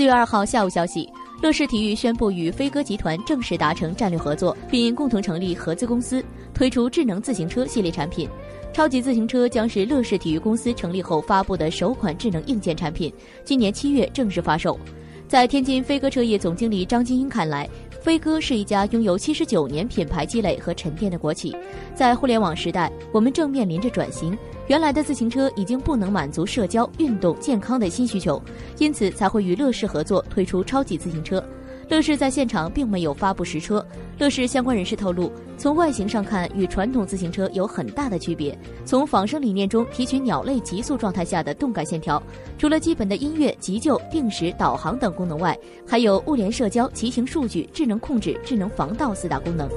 四月二号下午消息，乐视体育宣布与飞鸽集团正式达成战略合作，并共同成立合资公司，推出智能自行车系列产品。超级自行车将是乐视体育公司成立后发布的首款智能硬件产品，今年七月正式发售。在天津飞鸽车业总经理张金英看来，飞鸽是一家拥有七十九年品牌积累和沉淀的国企。在互联网时代，我们正面临着转型，原来的自行车已经不能满足社交、运动、健康的新需求，因此才会与乐视合作推出超级自行车。乐视在现场并没有发布实车。乐视相关人士透露，从外形上看，与传统自行车有很大的区别。从仿生理念中提取鸟类急速状态下的动感线条，除了基本的音乐、急救、定时、导航等功能外，还有物联社交、骑行数据、智能控制、智能防盗四大功能。